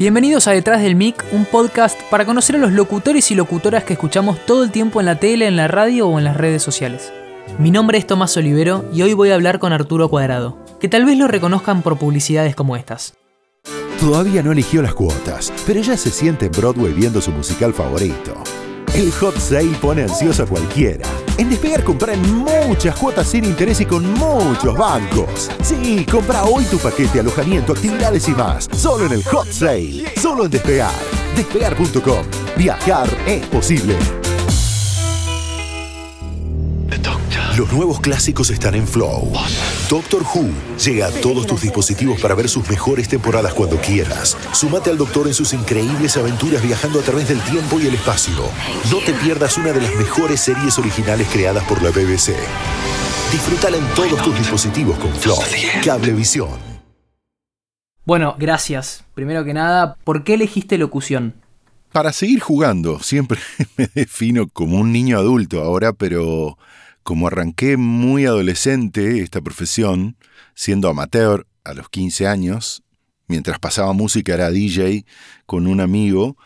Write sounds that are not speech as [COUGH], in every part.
Bienvenidos a Detrás del Mic, un podcast para conocer a los locutores y locutoras que escuchamos todo el tiempo en la tele, en la radio o en las redes sociales. Mi nombre es Tomás Olivero y hoy voy a hablar con Arturo Cuadrado, que tal vez lo reconozcan por publicidades como estas. Todavía no eligió las cuotas, pero ya se siente en Broadway viendo su musical favorito. El hot sale pone ansioso a cualquiera. En Despegar compran muchas cuotas sin interés y con muchos bancos. Sí, compra hoy tu paquete, alojamiento, actividades y más. Solo en el hot sale. Solo en Despegar. Despegar.com. Viajar es posible. Los nuevos clásicos están en Flow. Doctor Who llega a todos tus dispositivos para ver sus mejores temporadas cuando quieras. Sumate al Doctor en sus increíbles aventuras viajando a través del tiempo y el espacio. No te pierdas una de las mejores series originales creadas por la BBC. Disfrútala en todos tus dispositivos con Flow. Cablevisión. Bueno, gracias. Primero que nada, ¿por qué elegiste locución? Para seguir jugando, siempre [LAUGHS] me defino como un niño adulto ahora, pero como arranqué muy adolescente esta profesión, siendo amateur a los 15 años, mientras pasaba música era DJ con un amigo,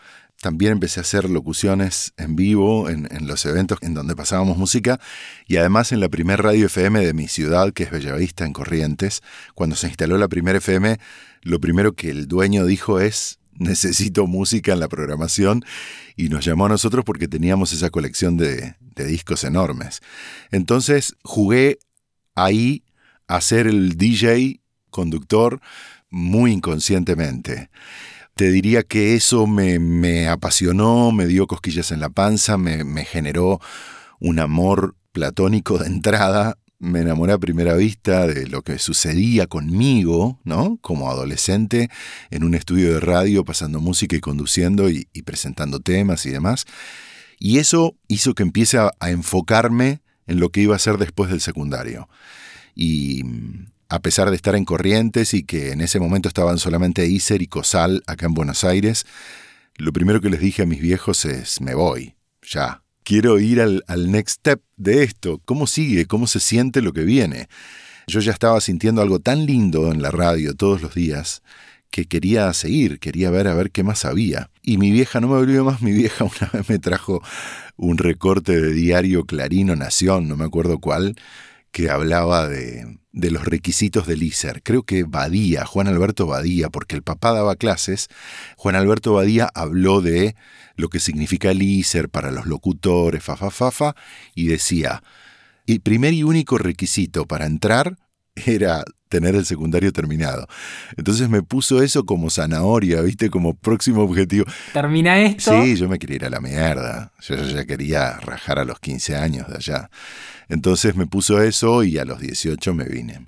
también empecé a hacer locuciones en vivo en, los eventos en donde pasábamos música y además en la primer radio FM de mi ciudad, que es Bellavista, en Corrientes. Cuando se instaló la primera FM, lo primero que el dueño dijo es, necesito música en la programación y nos llamó a nosotros porque teníamos esa colección de, discos enormes. Entonces jugué ahí a ser el DJ conductor muy inconscientemente. Te diría que eso me, apasionó, me dio cosquillas en la panza, me, me generó un amor platónico de entrada me enamoré a primera vista de lo que sucedía conmigo, ¿no? Como adolescente, en un estudio de radio, pasando música y conduciendo y, presentando temas y demás. Y eso hizo que empiece a, enfocarme en lo que iba a hacer después del secundario. Y a pesar de estar en Corrientes y que en ese momento estaban solamente Iser y Cosal acá en Buenos Aires, lo primero que les dije a mis viejos es, me voy, ya, quiero ir al, next step de esto. ¿Cómo sigue? ¿Cómo se siente lo que viene? Yo ya estaba sintiendo algo tan lindo en la radio todos los días que quería seguir, quería ver a ver qué más había. Y mi vieja no me olvidó más, mi vieja [LAUGHS] una vez me trajo un recorte de diario Clarino Nación, no me acuerdo cuál, que hablaba de, de los requisitos del ISER. Creo que Badía, Juan Alberto Badía, porque el papá daba clases, Juan Alberto Badía habló de lo que significa el ISER para los locutores, fa, fa, fa, fa, y decía, el primer y único requisito para entrar era tener el secundario terminado. Entonces me puso eso como zanahoria, ¿viste? Como próximo objetivo. ¿Termina esto? Sí, yo me quería ir a la mierda. Yo ya quería rajar a los 15 años de allá. Entonces me puso eso y a los 18 me vine.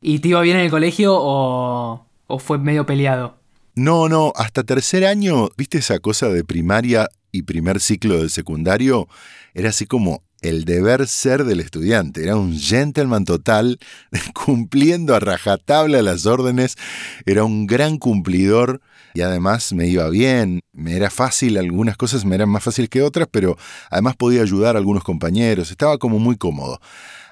¿Y te iba bien en el colegio o, o fue medio peleado? No, no, hasta tercer año, ¿viste esa cosa de primaria y primer ciclo del secundario? Era así como el deber ser del estudiante. Era un gentleman total, [LAUGHS] cumpliendo a rajatabla las órdenes. Era un gran cumplidor y además me iba bien. Me era fácil, algunas cosas me eran más fáciles que otras, pero además podía ayudar a algunos compañeros. Estaba como muy cómodo.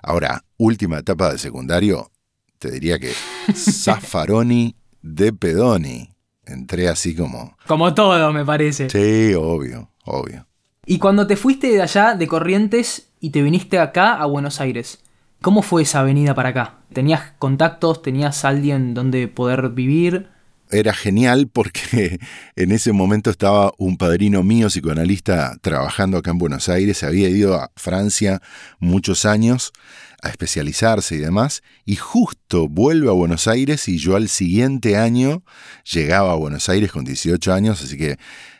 Ahora, última etapa de secundario, te diría que [LAUGHS] Zaffaroni de Pedoni. Entré así como... Como todo, me parece. Sí, obvio, obvio. Y cuando te fuiste de allá, de Corrientes, y te viniste acá a Buenos Aires, ¿cómo fue esa venida para acá? ¿Tenías contactos? ¿Tenías alguien donde poder vivir? Era genial porque [LAUGHS] en ese momento estaba un padrino mío, psicoanalista, trabajando acá en Buenos Aires, había ido a Francia muchos años a especializarse y demás, y justo vuelve a Buenos Aires y yo al siguiente año llegaba a Buenos Aires con 18 años, así que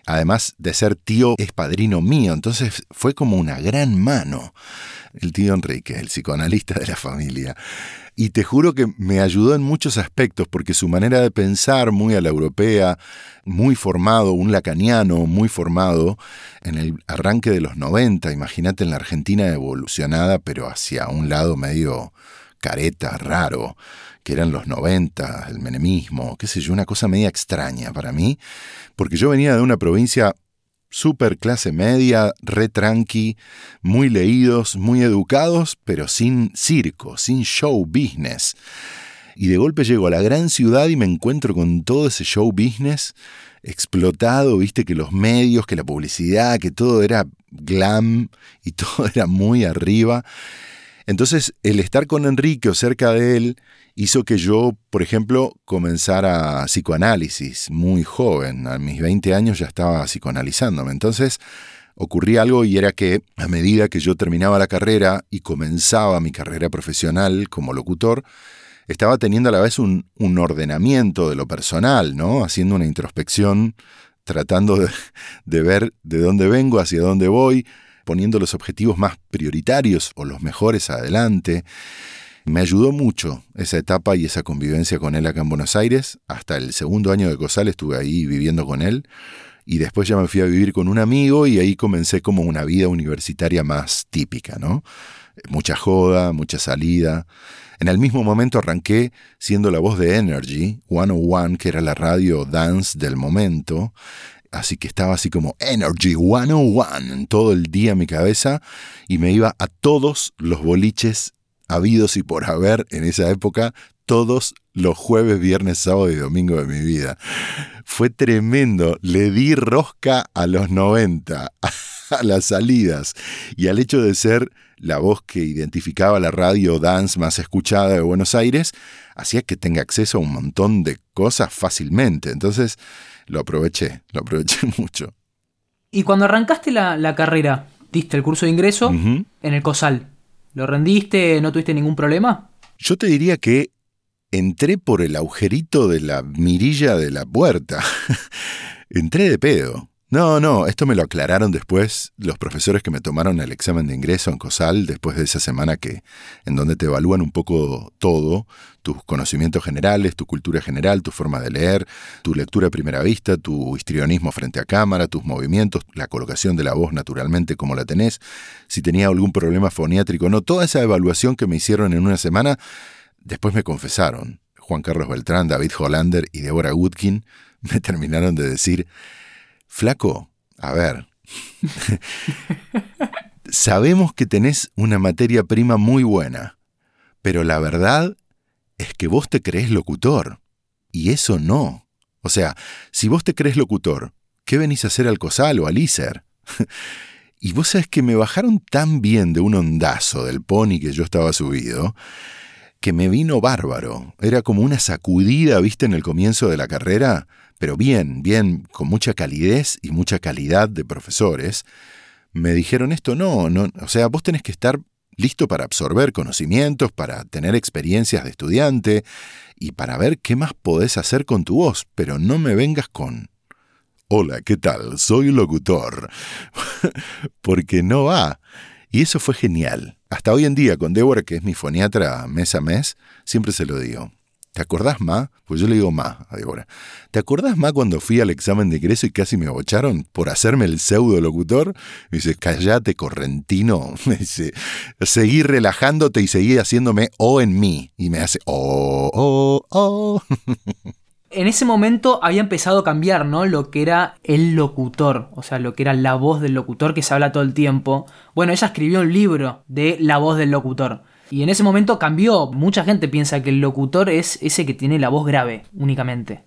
además de ser tío, es padrino mío. Entonces fue como una gran mano el tío Enrique, el psicoanalista de la familia. Y te juro que me ayudó en muchos aspectos, porque su manera de pensar, muy a la europea, muy formado, un lacaniano muy formado, en el arranque de los 90, imagínate en la Argentina evolucionada, pero hacia un lado medio careta, raro que eran los 90, el menemismo, qué sé yo, una cosa media extraña para mí, porque yo venía de una provincia super clase media, re tranqui, muy leídos, muy educados, pero sin circo, sin show business. Y de golpe llego a la gran ciudad y me encuentro con todo ese show business explotado, viste que los medios, que la publicidad, que todo era glam y [LAUGHS] todo era muy arriba. Entonces, el estar con Enrique o cerca de él hizo que yo, por ejemplo, comenzara psicoanálisis muy joven. A mis 20 años ya estaba psicoanalizándome. Entonces, ocurría algo y era que a medida que yo terminaba la carrera y comenzaba mi carrera profesional como locutor, estaba teniendo a la vez un, ordenamiento de lo personal, ¿no? Haciendo una introspección, tratando de ver de dónde vengo, hacia dónde voy, poniendo los objetivos más prioritarios o los mejores adelante. Me ayudó mucho esa etapa y esa convivencia con él acá en Buenos Aires. Hasta el segundo año de COSAL estuve ahí viviendo con él. Y después ya me fui a vivir con un amigo y ahí comencé como una vida universitaria más típica, ¿no? Mucha joda, mucha salida. En el mismo momento arranqué siendo la voz de Energy 101, que era la radio dance del momento. Así que estaba así como Energy 101 todo el día en mi cabeza y me iba a todos los boliches habidos y por haber en esa época, todos los jueves, viernes, sábado y domingo de mi vida. Fue tremendo, le di rosca a los 90, [LAUGHS] a las salidas y al hecho de ser la voz que identificaba la radio dance más escuchada de Buenos Aires, hacía que tenga acceso a un montón de cosas fácilmente. Entonces, lo aproveché, lo aproveché [LAUGHS] mucho. Y cuando arrancaste la, carrera, diste el curso de ingreso en el COSAL. ¿Lo rendiste? ¿No tuviste ningún problema? Yo te diría que entré por el agujerito de la mirilla de la puerta. [LAUGHS] entré de pedo. No, no, esto me lo aclararon después los profesores que me tomaron el examen de ingreso en COSAL, después de esa semana que, en donde te evalúan un poco todo, tus conocimientos generales, tu cultura general, tu forma de leer, tu lectura a primera vista, tu histrionismo frente a cámara, tus movimientos, la colocación de la voz naturalmente como la tenés, si tenía algún problema foniátrico no, toda esa evaluación que me hicieron en una semana, después me confesaron. Juan Carlos Beltrán, David Hollander y Deborah Woodkin [LAUGHS] me terminaron de decir, Flaco, a ver, sabemos que tenés una materia prima muy buena, pero la verdad es que vos te crees locutor. Y eso no. O sea, si vos te crees locutor, ¿qué venís a hacer al COSAL o al ISER? [LAUGHS] y vos sabés que me bajaron tan bien de un ondazo del pony que yo estaba subido, que me vino bárbaro. Era como una sacudida, viste, en el comienzo de la carrera, pero bien, bien, con mucha calidez y mucha calidad de profesores. Me dijeron esto, no, no, o sea, vos tenés que estar listo para absorber conocimientos, para tener experiencias de estudiante y para ver qué más podés hacer con tu voz, pero no me vengas con... Hola, ¿qué tal? Soy locutor. [LAUGHS] Porque no va. Y eso fue genial. Hasta hoy en día, con Débora, que es mi foniatra mes a mes, siempre se lo digo. ¿Te acordás, Ma? Pues yo le digo Ma a Débora. ¿Te acordás, Ma, cuando fui al examen de ingreso y casi me abocharon por hacerme el pseudo locutor? Me dice, callate, correntino. [LAUGHS] Me dice, seguí relajándote y seguí haciéndome O en mí. Y me hace O, O, O. En ese momento había empezado a cambiar, ¿no? Lo que era el locutor, o sea, lo que era la voz del locutor que se habla todo el tiempo. Bueno, ella escribió un libro de la voz del locutor. Y en ese momento cambió. Mucha gente piensa que el locutor es ese que tiene la voz grave únicamente.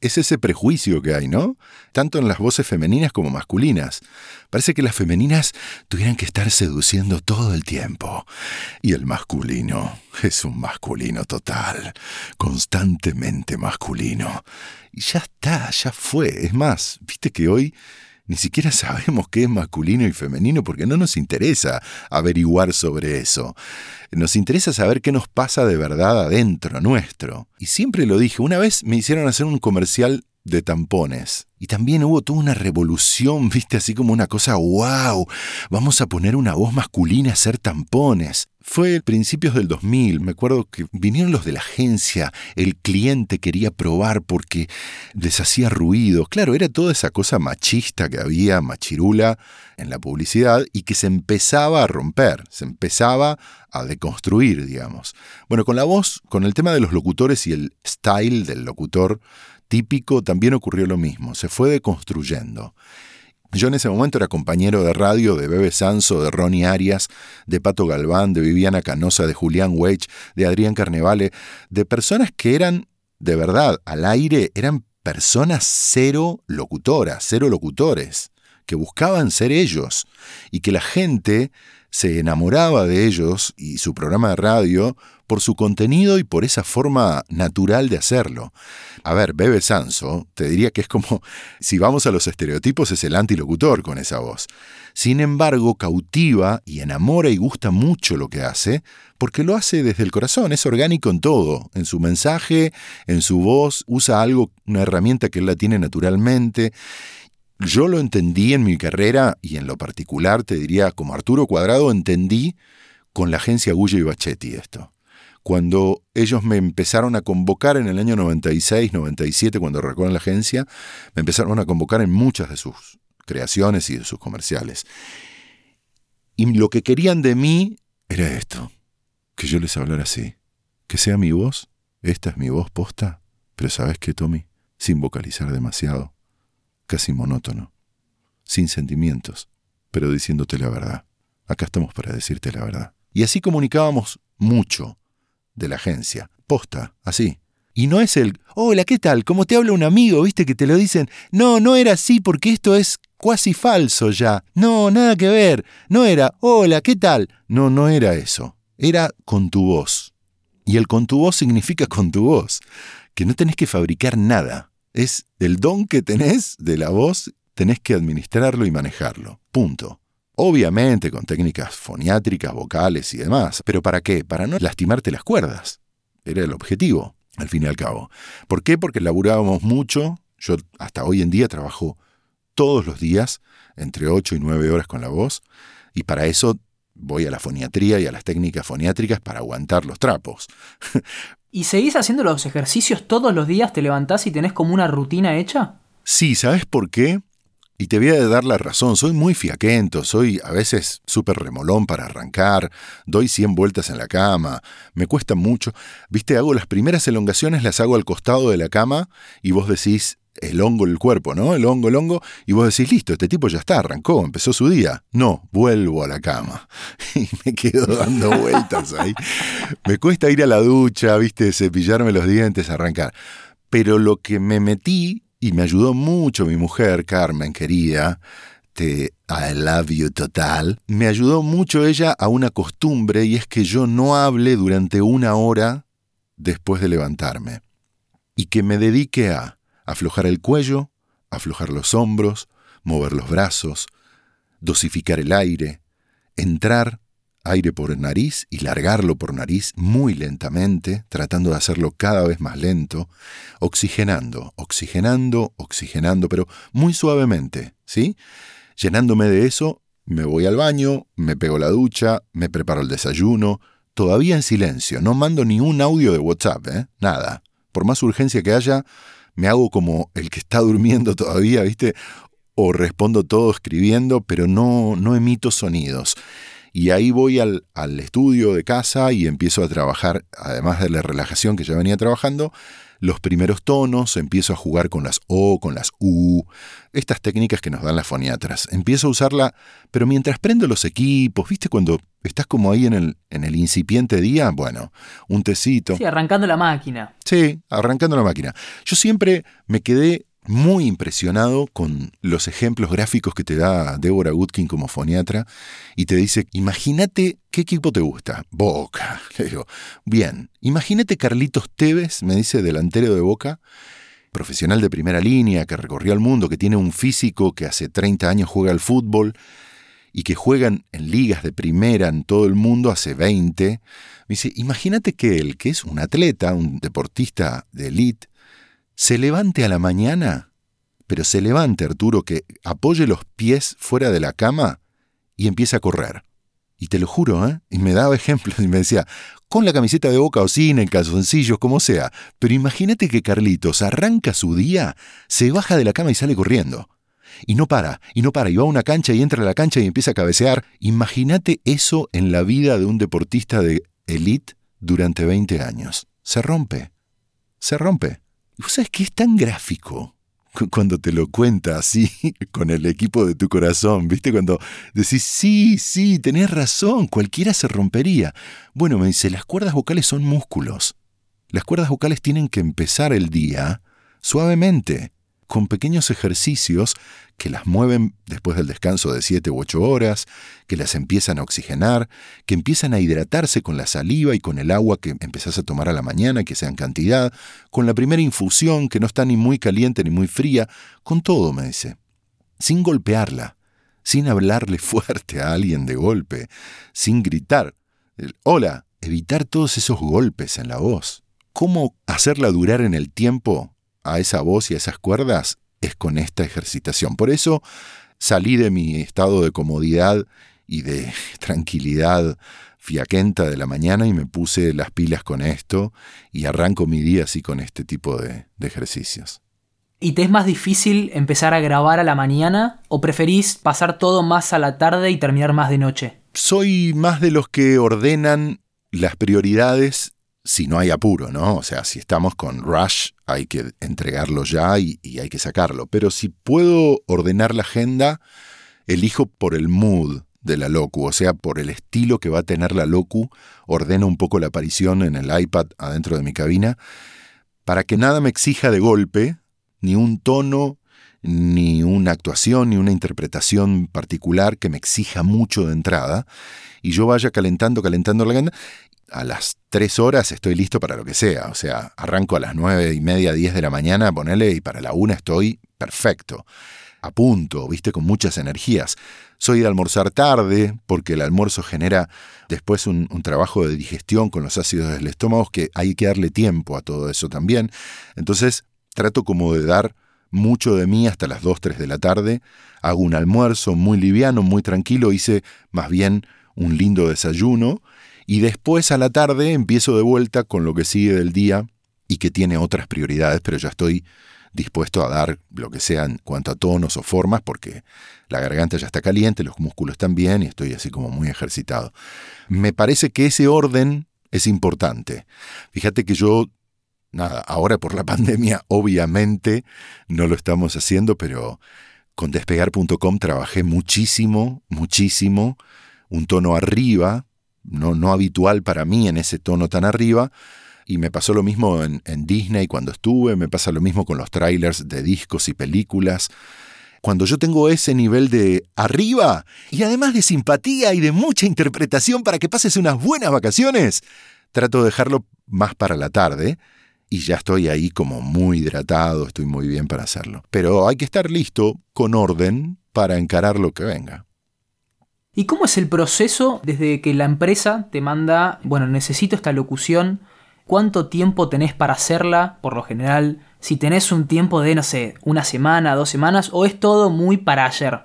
Es ese prejuicio que hay, ¿no? Tanto en las voces femeninas como masculinas. Parece que las femeninas tuvieran que estar seduciendo todo el tiempo. Y el masculino es un masculino total, constantemente masculino. Y ya está, ya fue. Es más, viste que hoy ni siquiera sabemos qué es masculino y femenino porque no nos interesa averiguar sobre eso. Nos interesa saber qué nos pasa de verdad adentro nuestro. Y siempre lo dije, una vez me hicieron hacer un comercial de tampones. Y también hubo toda una revolución, [LAUGHS] viste, así como una cosa, wow, vamos a poner una voz masculina a hacer tampones. Fue principios del 2000, me acuerdo que vinieron los de la agencia, el cliente quería probar porque les hacía ruido. Claro, era toda esa cosa machista que había, machirula, en la publicidad y que se empezaba a romper, se empezaba a deconstruir, digamos. Bueno, con la voz, con el tema de los locutores y el style del locutor, típico también ocurrió lo mismo, se fue deconstruyendo. Yo en ese momento era compañero de radio de Bebe Sanso, de Ronnie Arias, de Pato Galván, de Viviana Canosa, de Julián Weich, de Adrián Carnevale, de personas que eran, de verdad, al aire, eran personas cero locutoras, cero locutores, que buscaban ser ellos y que la gente se enamoraba de ellos y su programa de radio por su contenido y por esa forma natural de hacerlo. A ver, Bebe Sanso, te diría que es como, [LAUGHS] si vamos a los estereotipos, es el antilocutor con esa voz. Sin embargo, cautiva y enamora y gusta mucho lo que hace, porque lo hace desde el corazón, es orgánico en todo, en su mensaje, en su voz, usa algo, una herramienta que él la tiene naturalmente. Yo lo entendí en mi carrera y en lo particular, te diría, como Arturo Cuadrado, entendí con la agencia Gullo y Bachetti esto. Cuando ellos me empezaron a convocar en el año 96, 97, cuando recuerdan la agencia, me empezaron a convocar en muchas de sus creaciones y de sus comerciales. Y lo que querían de mí era esto, que yo les hablara así, que sea mi voz, esta es mi voz posta, pero ¿sabes qué, Tommy? Sin vocalizar demasiado, casi monótono, sin sentimientos, pero diciéndote la verdad. Acá estamos para decirte la verdad. Y así comunicábamos mucho de la agencia, posta, así. Y no es el, hola, ¿qué tal? ¿Cómo te habla un amigo? ¿Viste que te lo dicen? No, no era así porque esto es cuasi falso ya. No, nada que ver. No era, hola, ¿qué tal? No, no era eso. Era con tu voz. Y el con tu voz significa con tu voz, que no tenés que fabricar nada. Es el don que tenés de la voz, tenés que administrarlo y manejarlo. Punto. Obviamente con técnicas foniátricas, vocales y demás. ¿Pero para qué? Para no lastimarte las cuerdas. Era el objetivo, al fin y al cabo. ¿Por qué? Porque laburábamos mucho. Yo hasta hoy en día trabajo todos los días, entre 8 y 9 horas con la voz, y para eso voy a la foniatría y a las técnicas foniátricas para aguantar los trapos. [LAUGHS] ¿Y seguís haciendo los ejercicios todos los días? ¿Te levantás y tenés como una rutina hecha? Sí, ¿sabes por qué? Y te voy a dar la razón, soy muy fiaquento, soy a veces súper remolón para arrancar, doy 100 vueltas en la cama, me cuesta mucho. Viste, hago las primeras elongaciones, las hago al costado de la cama y vos decís, el hongo del cuerpo, ¿no? El hongo, el hongo, y vos decís, listo, este tipo ya está, arrancó, empezó su día. No, vuelvo a la cama. [LAUGHS] Y me quedo dando vueltas ahí. Me cuesta ir a la ducha, viste, cepillarme los dientes, arrancar. Pero lo que me metí, y me ayudó mucho mi mujer, Carmen, querida, te I love you total, me ayudó mucho ella a una costumbre y es que yo no hable durante una hora después de levantarme. Y que me dedique a aflojar el cuello, aflojar los hombros, mover los brazos, dosificar el aire, entrar aire por nariz y largarlo por nariz muy lentamente, tratando de hacerlo cada vez más lento, oxigenando, oxigenando, oxigenando, pero muy suavemente, ¿sí? Llenándome de eso, me voy al baño, me pego la ducha, me preparo el desayuno, todavía en silencio, no mando ni un audio de WhatsApp, ¿eh? Nada. Por más urgencia que haya, me hago como el que está durmiendo [LAUGHS] todavía, ¿viste? O respondo todo escribiendo, pero no, no emito sonidos. Y ahí voy al, al estudio de casa y empiezo a trabajar, además de la relajación que ya venía trabajando, los primeros tonos, empiezo a jugar con las O, con las U, estas técnicas que nos dan las foniatras. Empiezo a usarla, pero mientras prendo los equipos, ¿viste cuando estás como ahí en el, en el incipiente día? Bueno, un tecito. Sí, arrancando la máquina. Sí, arrancando la máquina. Yo siempre me quedé muy impresionado con los ejemplos gráficos que te da Deborah Goodkin como foniatra y te dice, imagínate qué equipo te gusta. Boca. [LAUGHS] Le digo, bien, imagínate Carlitos Tevez, me dice delantero de Boca, profesional de primera línea, que recorrió el mundo, que tiene un físico que hace 30 años juega al fútbol y que juegan en ligas de primera en todo el mundo hace 20. Me dice, imagínate que él, que es un atleta, un deportista de élite, se levante a la mañana, pero se levante, Arturo, que apoye los pies fuera de la cama y empiece a correr. Y te lo juro, ¿eh? Y me daba ejemplos y me decía, con la camiseta de boca o sin, en calzoncillos, como sea. Pero imagínate que Carlitos arranca su día, se baja de la cama y sale corriendo. Y no para, y no para, y va a una cancha y entra a la cancha y empieza a cabecear. Imagínate eso en la vida de un deportista de elite durante 20 años. Se rompe. Se rompe. ¿Vos sabés que es tan gráfico, cuando te lo cuenta así, [LAUGHS] con el equipo de tu corazón, ¿viste? Cuando decís, sí, sí, tenés razón, cualquiera se rompería. Bueno, me dice, las cuerdas vocales son músculos. Las cuerdas vocales tienen que empezar el día suavemente, con pequeños ejercicios que las mueven después del descanso de 7 u 8 horas, que las empiezan a oxigenar, que empiezan a hidratarse con la saliva y con el agua que empezás a tomar a la mañana, que sea en cantidad, con la primera infusión que no está ni muy caliente ni muy fría, con todo, me dice, sin golpearla, sin hablarle [LAUGHS] fuerte a alguien de golpe, sin gritar. Hola, evitar todos esos golpes en la voz. ¿Cómo hacerla durar en el tiempo a esa voz y a esas cuerdas es con esta ejercitación. Por eso salí de mi estado de comodidad y de [LAUGHS] tranquilidad fiaquenta de la mañana y me puse las pilas con esto y arranco mi día así con este tipo de, de ejercicios. ¿Y te es más difícil empezar a grabar a la mañana o preferís pasar todo más a la tarde y terminar más de noche? Soy más de los que ordenan las prioridades si no hay apuro, ¿no? O sea, si estamos con rush, hay que entregarlo ya y, hay que sacarlo. Pero si puedo ordenar la agenda, elijo por el mood de la locu, o sea, por el estilo que va a tener la locu, ordeno un poco la aparición en el iPad adentro de mi cabina, para que nada me exija de golpe, ni un tono, ni una actuación, ni una interpretación particular que me exija mucho de entrada, y yo vaya calentando, calentando la agenda, a las tres horas estoy listo para lo que sea. O sea, arranco a las nueve y media, diez de la mañana, ponele, y para la una estoy perfecto. A punto, viste, con muchas energías. Soy de almorzar tarde, porque el almuerzo genera después un, un, trabajo de digestión con los ácidos del estómago, que hay que darle tiempo a todo eso también. Entonces, trato como de dar mucho de mí hasta las dos, tres de la tarde. Hago un almuerzo muy liviano, muy tranquilo, hice más bien un lindo desayuno y después a la tarde empiezo de vuelta con lo que sigue del día y que tiene otras prioridades, pero ya estoy dispuesto a dar lo que sea en cuanto a tonos o formas, porque la garganta ya está caliente, los músculos también, y estoy así como muy ejercitado. Me parece que ese orden es importante. Fíjate que yo, nada, ahora por la [LAUGHS] pandemia obviamente no lo estamos haciendo, pero con despegar.com trabajé muchísimo, muchísimo, un tono arriba, no, no habitual para mí en ese tono tan arriba. Y me pasó lo mismo en, Disney cuando estuve, me pasa lo mismo con los trailers de discos y películas. Cuando yo tengo ese nivel de arriba y además de simpatía y de mucha interpretación para que pases unas buenas vacaciones, trato de dejarlo más para la tarde y ya estoy ahí como muy hidratado, estoy muy bien para hacerlo. Pero hay que estar listo, con orden, para encarar lo que venga. ¿Y cómo es el proceso desde que la empresa te manda, bueno, necesito esta locución, cuánto tiempo tenés para hacerla, por lo general, si tenés un tiempo de, no sé, una semana, dos semanas, o es todo muy para ayer?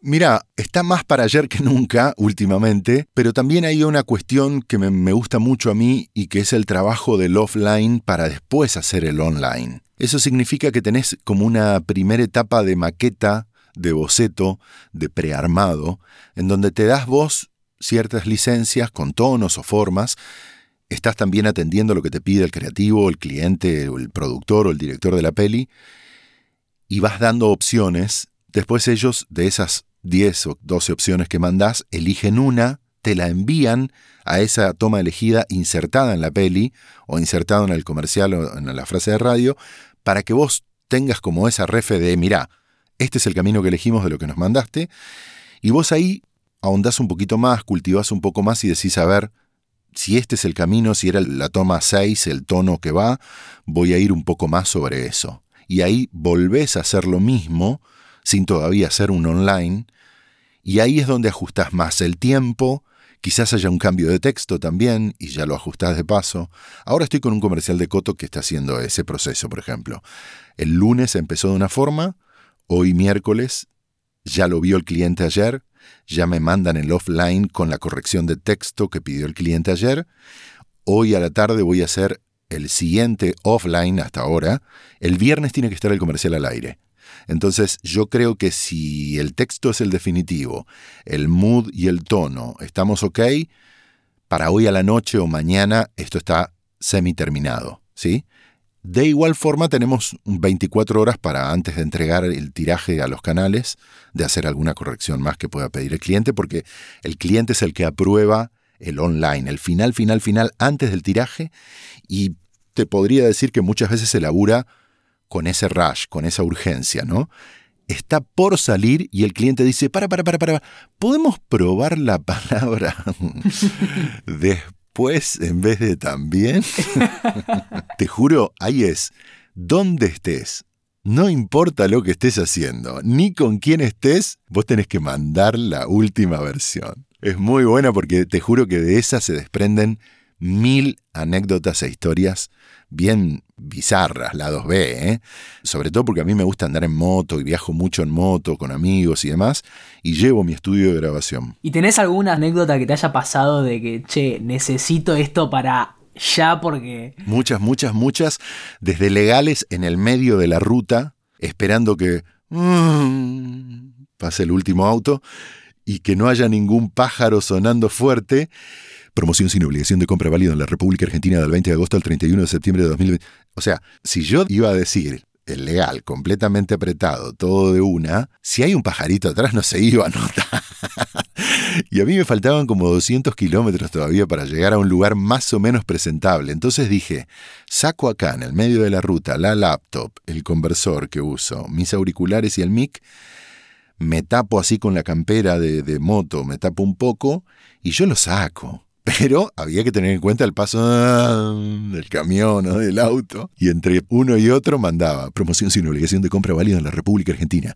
Mira, está más para ayer que nunca últimamente, pero también hay una cuestión que me, me, gusta mucho a mí y que es el trabajo del offline para después hacer el online. Eso significa que tenés como una primera etapa de maqueta de boceto, de prearmado, en donde te das vos ciertas licencias con tonos o formas, estás también atendiendo lo que te pide el creativo, el cliente, el productor o el director de la peli, y vas dando opciones. Después ellos, de esas 10 o 12 opciones que mandás, eligen una, te la envían a esa toma elegida insertada en la peli o insertada en el comercial o en la frase de radio, para que vos tengas como esa refe de, mirá, este es el camino que elegimos de lo que nos mandaste, y vos ahí ahondás un poquito más, cultivás un poco más y decís, a ver, si este es el camino, si era la toma 6, el tono que va, voy a ir un poco más sobre eso. Y ahí volvés a hacer lo mismo, sin todavía hacer un online, y ahí es donde ajustás más el tiempo, quizás haya un cambio de texto también, y ya lo ajustás de paso. Ahora estoy con un comercial de Coto que está haciendo ese proceso, por ejemplo. El lunes empezó de una forma, Hoy miércoles, ya lo vio el cliente ayer, ya me mandan el offline con la corrección de texto que pidió el cliente ayer. Hoy a la tarde voy a hacer el siguiente offline hasta ahora. El viernes tiene que estar el comercial al aire. Entonces yo creo que si el texto es el definitivo, el mood y el tono estamos ok, para hoy a la noche o mañana esto está semi terminado, ¿sí? De igual forma tenemos 24 horas para antes de entregar el tiraje a los canales, de hacer alguna corrección más que pueda pedir el cliente, porque el cliente es el que aprueba el online, el final, final, final, antes del tiraje, y te podría decir que muchas veces se labura con ese rush, con esa urgencia, ¿no? Está por salir y el cliente dice, para, para, para, para, ¿podemos probar la [LAUGHS] palabra [LAUGHS] después en vez de también? [LAUGHS] Te juro, ahí es, donde estés, no importa lo que estés haciendo, ni con quién estés, vos tenés que mandar la última versión. Es muy buena porque te juro que de esa se desprenden mil anécdotas e historias bien bizarras, la 2B, ¿eh? sobre todo porque a mí me gusta andar en moto y viajo mucho en moto con amigos y demás, y llevo mi estudio de grabación. ¿Y tenés alguna anécdota que te haya pasado de que, che, necesito esto para ya porque... Muchas, muchas, muchas, desde legales en el medio de la ruta, esperando que mm, pase el último auto y que no haya ningún pájaro sonando fuerte Promoción sin obligación de compra válida en la República Argentina del 20 de agosto al 31 de septiembre de 2020. O sea, si yo iba a decir el legal, completamente apretado, todo de una, si hay un pajarito atrás no se iba a notar. [LAUGHS] y a mí me faltaban como 200 kilómetros todavía para llegar a un lugar más o menos presentable. Entonces dije, saco acá en el medio de la ruta la laptop, el conversor que uso, mis auriculares y el mic, me tapo así con la campera de, de moto, me tapo un poco y yo lo saco. Pero había que tener en cuenta el paso ah, del camión o del auto. Y entre uno y otro mandaba promoción sin obligación de compra válida en la República Argentina.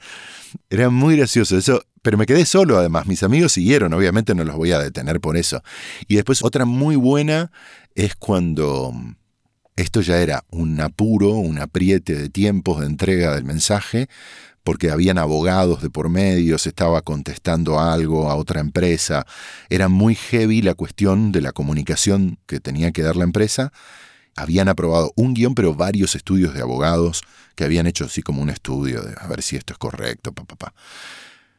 Era muy gracioso eso, pero me quedé solo además. Mis amigos siguieron, obviamente no los voy a detener por eso. Y después otra muy buena es cuando esto ya era un apuro, un apriete de tiempos de entrega del mensaje, porque habían abogados de por medio, se estaba contestando algo a otra empresa. Era muy heavy la cuestión de la comunicación que tenía que dar la empresa. Habían aprobado un guion, pero varios estudios de abogados que habían hecho así como un estudio de a ver si esto es correcto, papá.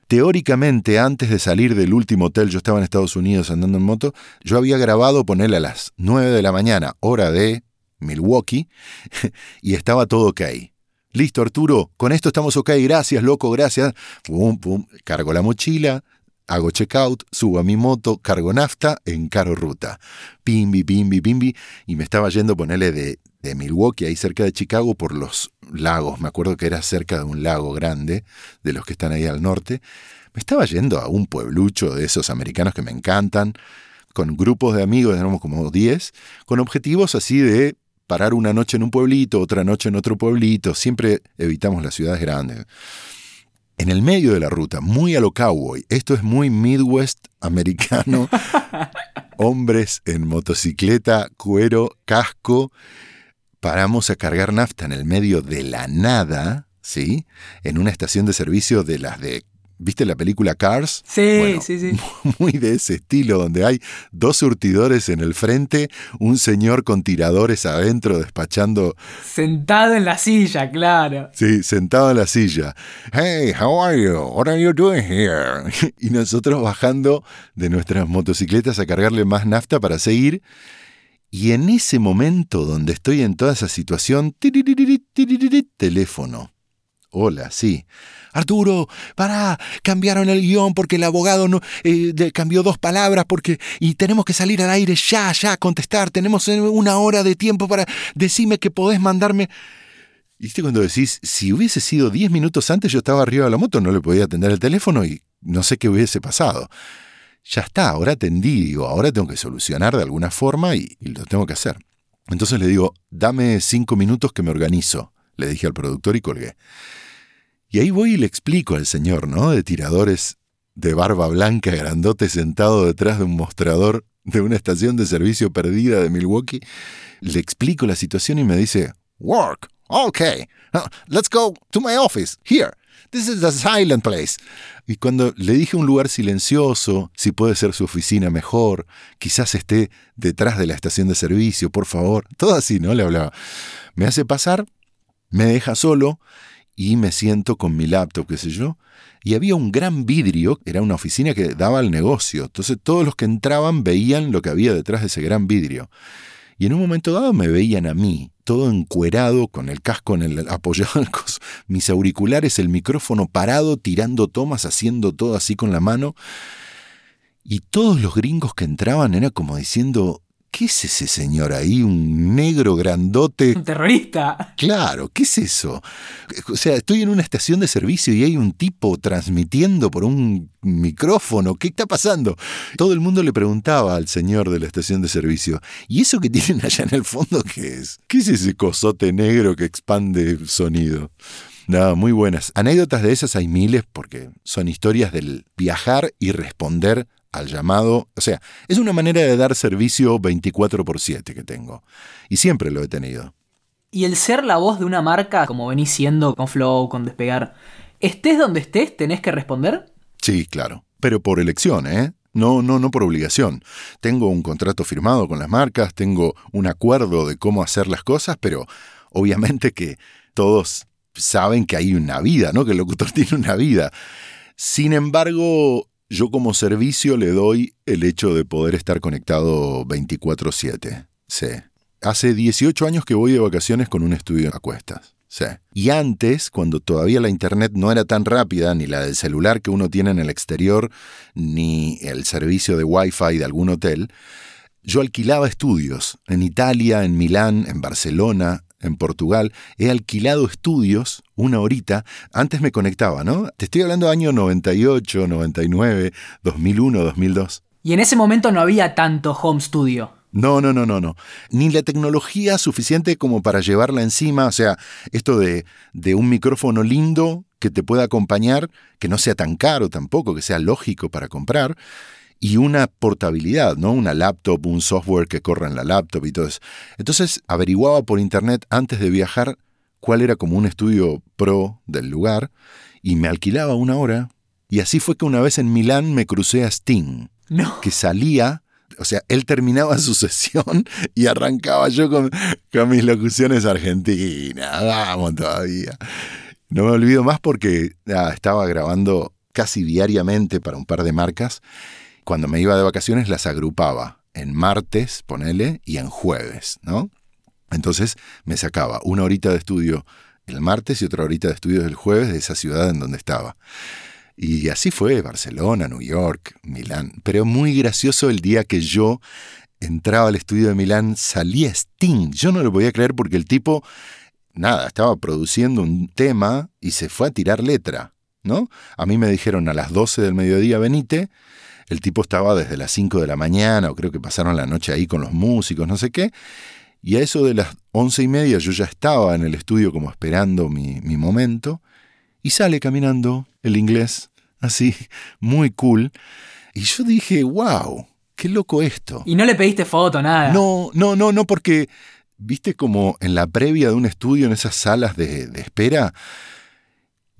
Teóricamente, antes de salir del último hotel, yo estaba en Estados Unidos andando en moto, yo había grabado ponerle a las 9 de la mañana, hora de Milwaukee, [LAUGHS] y estaba todo ok. Listo, Arturo, con esto estamos ok, gracias, loco, gracias. Pum, pum, cargo la mochila, hago checkout, subo a mi moto, cargo nafta, encaro ruta. Pimbi, pimbi, pimbi. Y me estaba yendo, ponerle de, de Milwaukee, ahí cerca de Chicago, por los lagos. Me acuerdo que era cerca de un lago grande, de los que están ahí al norte. Me estaba yendo a un pueblucho de esos americanos que me encantan, con grupos de amigos, éramos como 10, con objetivos así de parar una noche en un pueblito, otra noche en otro pueblito, siempre evitamos las ciudades grandes. En el medio de la ruta, muy a lo cowboy, esto es muy Midwest americano, [LAUGHS] hombres en motocicleta, cuero, casco, paramos a cargar nafta en el medio de la nada, ¿sí? En una estación de servicio de las de ¿Viste la película Cars? Sí, sí, sí. [LAUGHS] Muy de ese estilo, donde hay dos surtidores en el frente, un señor con tiradores adentro despachando. Sentado en la silla, claro. Sí, sentado en la silla. Hey, how are you? What are you doing here? [LAUGHS] Y nosotros bajando de nuestras motocicletas a cargarle más nafta para seguir. Y en ese momento donde estoy en toda esa situación, teléfono. Hola, sí. Arturo, para, cambiaron el guion porque el abogado no, eh, cambió dos palabras porque y tenemos que salir al aire ya, ya, contestar. Tenemos una hora de tiempo para decirme que podés mandarme. ¿Viste cuando decís, si hubiese sido diez minutos antes yo estaba arriba de la moto, no le podía atender el teléfono y no sé qué hubiese pasado? Ya está, ahora atendí, digo, ahora tengo que solucionar de alguna forma y, y lo tengo que hacer. Entonces le digo, dame cinco minutos que me organizo, le dije al productor y colgué. Y ahí voy y le explico al señor, ¿no? De tiradores de barba blanca, grandote, sentado detrás de un mostrador de una estación de servicio perdida de Milwaukee. Le explico la situación y me dice, Work, okay, let's go to my office, here. This is a silent place. Y cuando le dije un lugar silencioso, si puede ser su oficina mejor, quizás esté detrás de la estación de servicio, por favor, todo así, ¿no? Le hablaba. Me hace pasar, me deja solo y me siento con mi laptop, qué sé yo, y había un gran vidrio, era una oficina que daba al negocio, entonces todos los que entraban veían lo que había detrás de ese gran vidrio. Y en un momento dado me veían a mí, todo encuerado, con el casco el, apoyado mis auriculares, el micrófono parado, tirando tomas, haciendo todo así con la mano. Y todos los gringos que entraban era como diciendo, ¿Qué es ese señor ahí? Un negro grandote. Un terrorista. Claro, ¿qué es eso? O sea, estoy en una estación de servicio y hay un tipo transmitiendo por un micrófono. ¿Qué está pasando? Todo el mundo le preguntaba al señor de la estación de servicio, ¿y eso que tienen allá en el fondo qué es? ¿Qué es ese cosote negro que expande el sonido? Nada, muy buenas. Anécdotas de esas hay miles porque son historias del viajar y responder al llamado. O sea, es una manera de dar servicio 24 por 7 que tengo. Y siempre lo he tenido. Y el ser la voz de una marca, como venís siendo con Flow, con Despegar, estés donde estés, tenés que responder. Sí, claro. Pero por elección, ¿eh? No, no, no por obligación. Tengo un contrato firmado con las marcas, tengo un acuerdo de cómo hacer las cosas, pero obviamente que todos saben que hay una vida, ¿no? Que el locutor [LAUGHS] tiene una vida. Sin embargo, yo como servicio le doy el hecho de poder estar conectado 24/7. Sí. Hace 18 años que voy de vacaciones con un estudio a cuestas. Sí. Y antes, cuando todavía la internet no era tan rápida, ni la del celular que uno tiene en el exterior, ni el servicio de Wi-Fi de algún hotel, yo alquilaba estudios en Italia, en Milán, en Barcelona, en Portugal, he alquilado estudios una horita. Antes me conectaba, ¿no? Te estoy hablando de año 98, 99, 2001, 2002. Y en ese momento no había tanto home studio. No, no, no, no, no. Ni la tecnología suficiente como para llevarla encima. O sea, esto de, de un micrófono lindo que te pueda acompañar, que no sea tan caro tampoco, que sea lógico para comprar y una portabilidad, ¿no? Una laptop, un software que corra en la laptop y todo eso. Entonces averiguaba por internet antes de viajar cuál era como un estudio pro del lugar y me alquilaba una hora. Y así fue que una vez en Milán me crucé a Sting, que salía, o sea, él terminaba su [LAUGHS] sesión y arrancaba yo con, con mis locuciones argentinas. Vamos todavía. No me olvido más porque estaba grabando casi diariamente para un par de marcas cuando me iba de vacaciones las agrupaba en martes, ponele, y en jueves, ¿no? Entonces me sacaba una horita de estudio el martes y otra horita de estudio el jueves de esa ciudad en donde estaba. Y así fue, Barcelona, New York, Milán. Pero muy gracioso el día que yo entraba al estudio de Milán, salía Sting. Yo no lo podía creer porque el tipo, nada, estaba produciendo un tema y se fue a tirar letra, ¿no? A mí me dijeron a las 12 del mediodía, venite, el tipo estaba desde las 5 de la mañana, o creo que pasaron la noche ahí con los músicos, no sé qué. Y a eso de las once y media yo ya estaba en el estudio como esperando mi, mi momento. Y sale caminando el inglés, así, muy cool. Y yo dije, wow, qué loco esto. Y no le pediste foto, nada. No, no, no, no, porque, viste como en la previa de un estudio, en esas salas de, de espera,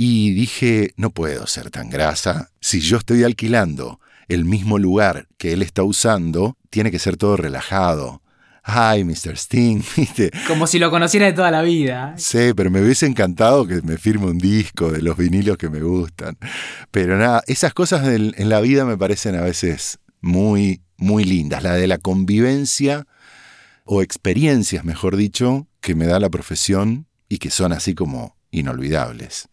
y dije, no puedo ser tan grasa. Si yo estoy alquilando el mismo lugar que él está usando, tiene que ser todo relajado. Ay, Mr. Sting, [LAUGHS] ¿viste? Como si lo conociera de toda la vida. Sí, pero me hubiese encantado que me firme un disco de los vinilos que me gustan. Pero nada, esas cosas en la vida me parecen a veces muy, muy lindas. La de la convivencia o experiencias, mejor dicho, que me da la profesión y que son así como inolvidables.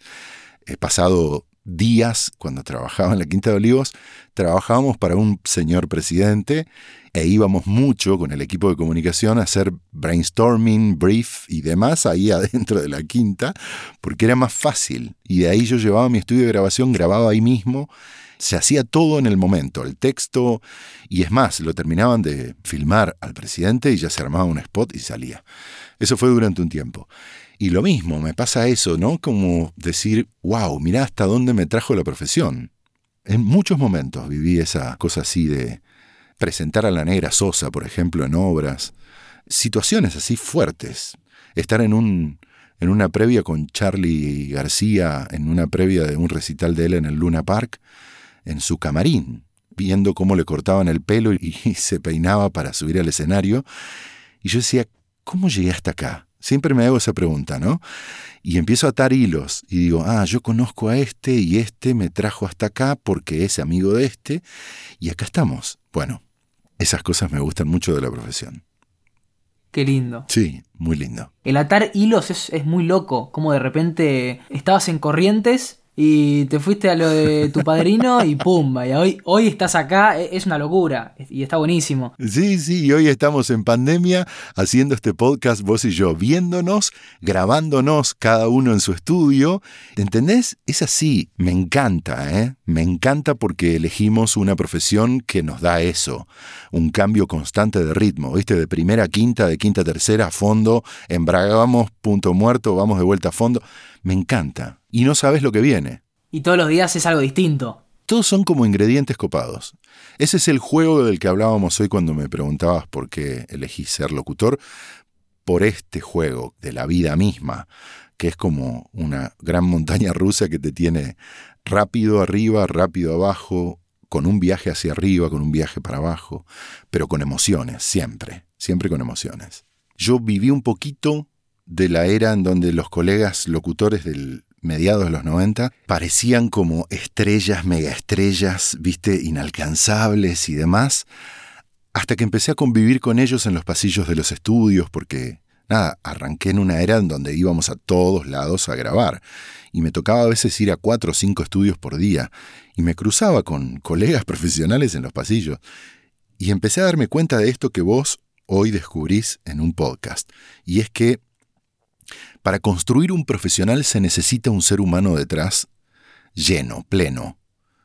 He pasado días, cuando trabajaba en la Quinta de Olivos, trabajábamos para un señor presidente e íbamos mucho con el equipo de comunicación a hacer brainstorming, brief y demás ahí [LAUGHS] adentro de la Quinta, porque era más fácil. Y de ahí yo llevaba mi estudio de grabación, grababa ahí mismo. Se hacía todo en el momento, el texto, y es más, lo terminaban de filmar al presidente y ya se armaba un spot y salía. Eso fue durante un tiempo. Y lo mismo, me pasa eso, ¿no? Como decir, wow, mirá hasta dónde me trajo la profesión. En muchos momentos viví esa cosa así de presentar a la negra Sosa, por ejemplo, en obras. Situaciones así fuertes. Estar en un en una previa con Charlie García, en una previa de un recital de él en el Luna Park, en su camarín, viendo cómo le cortaban el pelo y, [LAUGHS] se peinaba para subir al escenario. Y yo decía, ¿cómo llegué hasta acá? Siempre me hago esa pregunta, ¿no? Y empiezo a atar hilos y digo, ah, yo conozco a este y este me trajo hasta acá porque es amigo de este y acá estamos. Bueno, esas cosas me gustan mucho de la profesión. Qué lindo. Sí, muy lindo. El atar hilos es, es muy loco, como de repente estabas en corrientes y te fuiste a lo de tu padrino y pumba, y hoy, hoy estás acá, e, es una locura y está buenísimo. Sí, sí, y hoy estamos en pandemia haciendo este podcast vos y yo, viéndonos, grabándonos cada uno en su estudio. ¿Entendés? Es así, me encanta, ¿eh? Me encanta porque elegimos una profesión que nos da eso, un cambio constante de ritmo, ¿viste? De primera a quinta, de quinta a tercera, a fondo, embragamos, punto muerto, vamos de vuelta a fondo. Me encanta y no sabes lo que viene. Y todos los días es algo distinto. Todos son como ingredientes copados. Ese es el juego del que hablábamos hoy cuando me preguntabas por qué elegí ser locutor. Por este juego de la vida misma, que es como una gran montaña rusa que te tiene rápido arriba, rápido abajo, con un viaje hacia arriba, con un viaje para abajo, pero con emociones, siempre, siempre con emociones. Yo viví un poquito de la era en donde los colegas locutores del mediados de los 90, parecían como estrellas, megaestrellas, viste, inalcanzables y demás, hasta que empecé a convivir con ellos en los pasillos de los estudios, porque, nada, arranqué en una era en donde íbamos a todos lados a grabar, y me tocaba a veces ir a cuatro o cinco estudios por día, y me cruzaba con colegas [LAUGHS] profesionales en los pasillos, y empecé a darme cuenta de esto que vos hoy descubrís en un podcast, y es que para construir un profesional se necesita un ser humano detrás lleno, pleno,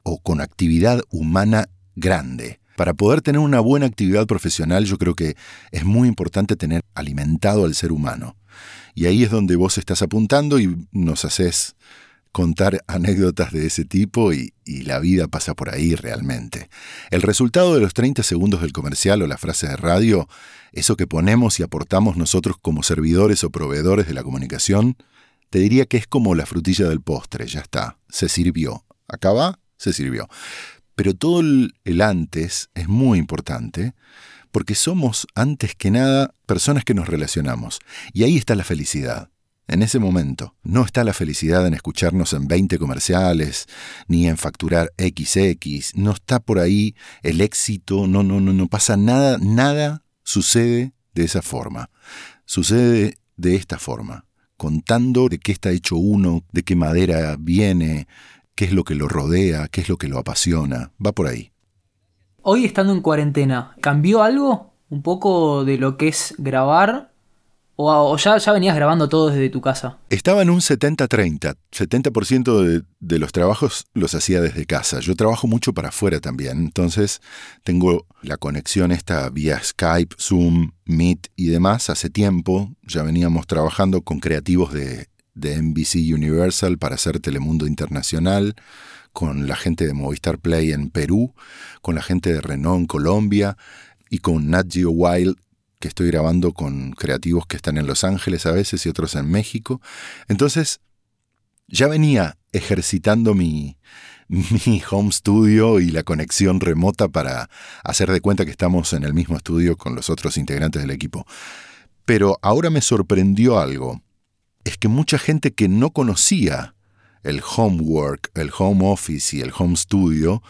o con actividad humana grande. Para poder tener una buena actividad profesional yo creo que es muy importante tener alimentado al ser humano. Y ahí es donde vos estás apuntando y nos haces contar anécdotas de ese tipo y, la vida pasa por ahí realmente. El resultado de los 30 segundos del comercial o la frase de radio, eso que ponemos y aportamos nosotros como servidores o proveedores de la comunicación, te diría que es como la frutilla del postre, ya está, se sirvió. Acá va, se sirvió. Pero todo el antes es muy importante porque somos, antes que nada, personas que nos relacionamos. Y ahí está la felicidad en ese momento. No está la felicidad en escucharnos en 20 comerciales, ni en facturar XX, no está por ahí el éxito, no, no, no, no pasa nada, nada sucede de esa forma. Sucede de esta forma, contando de qué está hecho uno, de qué madera viene, qué es lo que lo rodea, qué es lo que lo apasiona, va por ahí. Hoy estando en cuarentena, ¿cambió algo un poco de lo que es grabar ¿O, ya, venías grabando todo desde tu casa? Estaba en un 70-30. 70%, de, de, los trabajos los hacía desde casa. Yo trabajo mucho para afuera también. Entonces tengo la conexión esta vía Skype, Zoom, Meet y demás hace tiempo. Ya veníamos trabajando con creativos de, de NBC Universal para hacer Telemundo Internacional, con la gente de Movistar Play en Perú, con la gente de Renault en Colombia y con Nat Geo Wild que estoy grabando con creativos que están en Los Ángeles a veces y otros en México. Entonces, ya venía ejercitando mi, mi home studio y la conexión remota para hacer de cuenta que estamos en el mismo estudio con los otros integrantes del equipo. Pero ahora me sorprendió algo. Es que mucha gente que no conocía el homework, el home office y el home studio,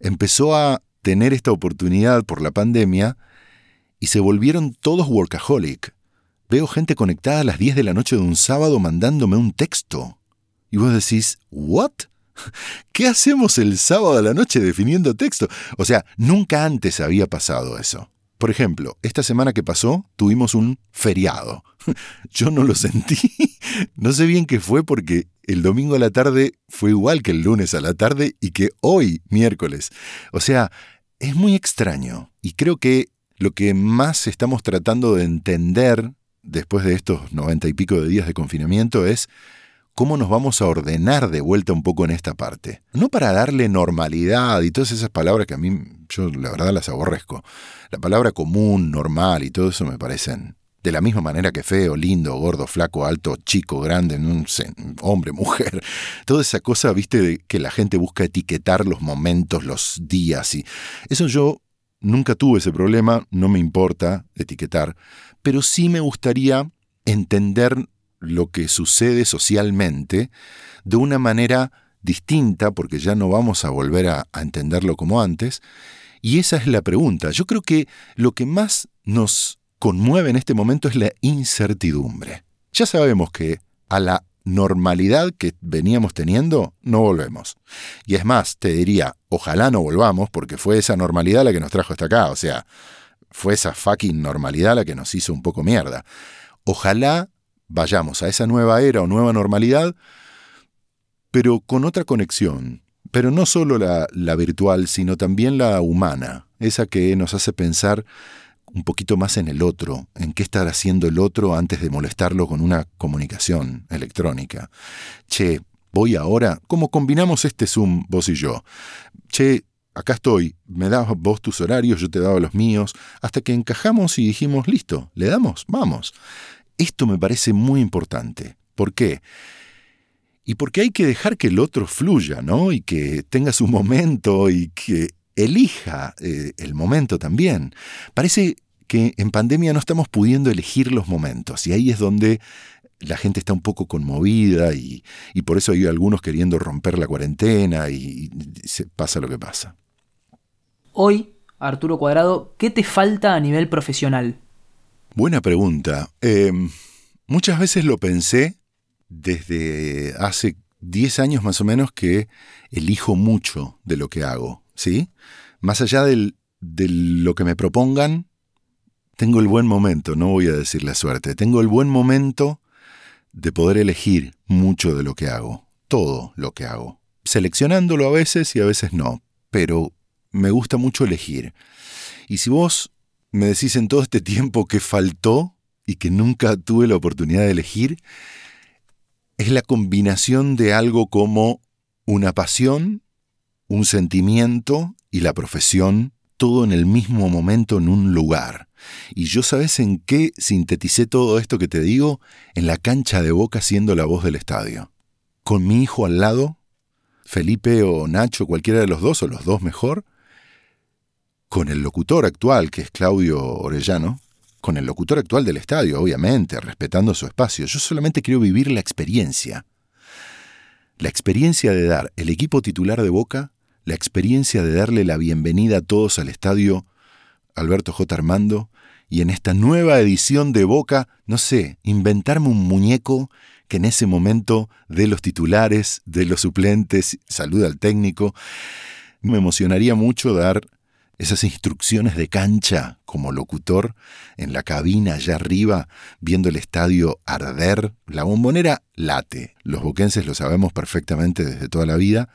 empezó a tener esta oportunidad por la pandemia y se volvieron todos workaholic. Veo gente conectada a las 10 de la noche de un sábado mandándome un texto. Y vos decís, ¿what? [LAUGHS] ¿Qué hacemos el sábado a la noche definiendo texto? O sea, nunca antes había pasado eso. Por ejemplo, esta semana que pasó tuvimos un feriado. [LAUGHS] Yo no lo sentí. [LAUGHS] No sé bien qué fue porque el domingo a la tarde fue igual que el lunes a la tarde y que hoy, miércoles. O sea, es muy extraño. Y creo que lo que más estamos tratando de entender después de estos noventa y pico de días de confinamiento es cómo nos vamos a ordenar de vuelta un poco en esta parte. No para darle normalidad y todas esas palabras que a mí yo la verdad las aborrezco. La palabra común, normal y todo eso me parecen de la misma manera que feo, lindo, gordo, flaco, alto, chico, grande, no sé, hombre, mujer. [LAUGHS] Toda esa cosa, viste, de que la gente busca etiquetar los momentos, los días y eso yo Nunca tuve ese problema, no me importa etiquetar, pero sí me gustaría entender lo que sucede socialmente de una manera distinta, porque ya no vamos a volver a, entenderlo como antes. Y esa es la pregunta. Yo creo que lo que más nos conmueve en este momento es la incertidumbre. Ya sabemos que a la normalidad que veníamos teniendo, no volvemos. Y es más, te diría, ojalá no volvamos, porque fue esa normalidad la que nos trajo hasta acá. O sea, fue esa fucking normalidad la que nos hizo un poco mierda. Ojalá vayamos a esa nueva era o nueva normalidad, pero con otra conexión. Pero no solo la, la virtual, sino también la humana, esa que nos hace pensar un poquito más en el otro, en qué estar haciendo el otro antes de molestarlo con una comunicación electrónica. Che, voy ahora, ¿cómo combinamos este Zoom vos y yo? Che, acá estoy, me das vos tus horarios, yo te daba los míos, hasta que encajamos y dijimos, listo, le damos, vamos. Esto me parece muy importante. ¿Por qué? Y porque hay que dejar que el otro fluya, ¿no? Y que tenga su momento y que elija eh, el momento también. Parece que en pandemia no estamos pudiendo elegir los momentos y ahí es donde la gente está un poco conmovida y, por eso hay algunos queriendo romper la cuarentena y, se pasa lo que pasa. Hoy, Arturo Cuadrado, ¿qué te falta a nivel profesional? Buena pregunta. Em, muchas veces lo pensé desde hace 10 años más o menos que elijo mucho de lo que hago, ¿sí? Más allá de lo que me propongan, tengo el buen momento, no voy a decir la suerte, tengo el buen momento de poder elegir mucho de lo que hago, todo lo que hago, seleccionándolo a veces y a veces no, pero me gusta mucho elegir. Y si vos me decís en todo este tiempo que faltó y que nunca tuve la oportunidad de elegir, es la combinación de algo como una pasión, un sentimiento y la profesión, todo en el mismo momento en un lugar. Y yo sabes en qué sinteticé todo esto que te digo, en la cancha de boca siendo la voz del estadio. Con mi hijo al lado, Felipe o Nacho, cualquiera de los dos, o los dos mejor, con el locutor actual, que es Claudio Orellano, con el locutor actual del estadio, obviamente, respetando su espacio. Yo solamente quiero vivir la experiencia. La experiencia de dar el equipo titular de Boca, la experiencia de darle la bienvenida a todos al estadio Alberto J. Armando, y en esta nueva edición de Boca, no sé, inventarme un muñeco que en ese momento de los titulares, de los suplentes, saluda al técnico. Me emocionaría mucho dar esas instrucciones de cancha como locutor en la cabina allá arriba, viendo el estadio arder. La bombonera late, los boquenses lo sabemos perfectamente desde toda la vida,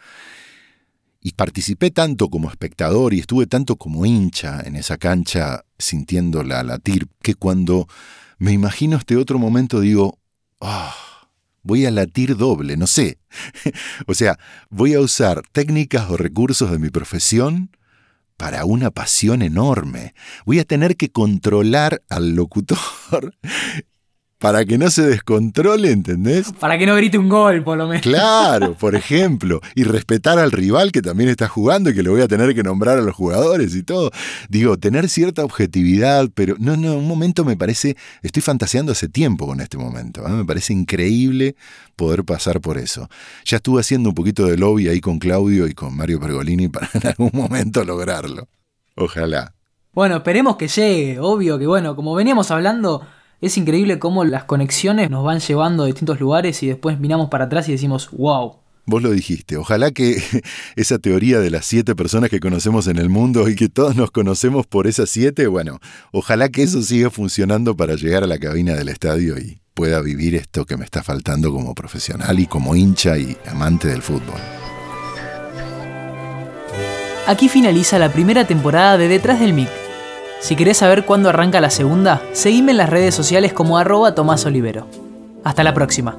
y participé tanto como espectador y estuve tanto como hincha en esa cancha sintiéndola latir, que cuando me imagino este otro momento digo, ah, voy a latir doble, no sé. [LAUGHS] o sea, voy a usar técnicas o recursos de mi profesión para una pasión enorme. Voy a tener que controlar al locutor para que no se descontrole, ¿entendés? Para que no grite un gol, por lo menos. Claro, [LAUGHS] por ejemplo. Y respetar al rival que también está jugando y que le voy a tener que nombrar a los jugadores y todo. Digo, tener cierta objetividad, pero no, no, un momento me parece, estoy fantaseando hace tiempo con este momento. ¿eh? Me parece increíble poder pasar por eso. Ya estuve haciendo un poquito de lobby ahí con Claudio y con Mario Pergolini para en algún momento lograrlo. Ojalá. Bueno, esperemos que llegue, obvio que bueno, como veníamos hablando es increíble cómo las conexiones nos van llevando a distintos lugares y después miramos para atrás y decimos, wow. Vos lo dijiste, ojalá que [LAUGHS] esa teoría de las siete personas que conocemos en el mundo y que todos nos conocemos por esas siete, bueno, ojalá que eso siga funcionando para llegar a la cabina del estadio y pueda vivir esto que me está faltando como profesional y como hincha y amante del fútbol. Aquí finaliza la primera temporada de Detrás del Mic si querés saber cuándo arranca la segunda, seguime en las redes sociales como arroba Tomás Olivero. Hasta la próxima.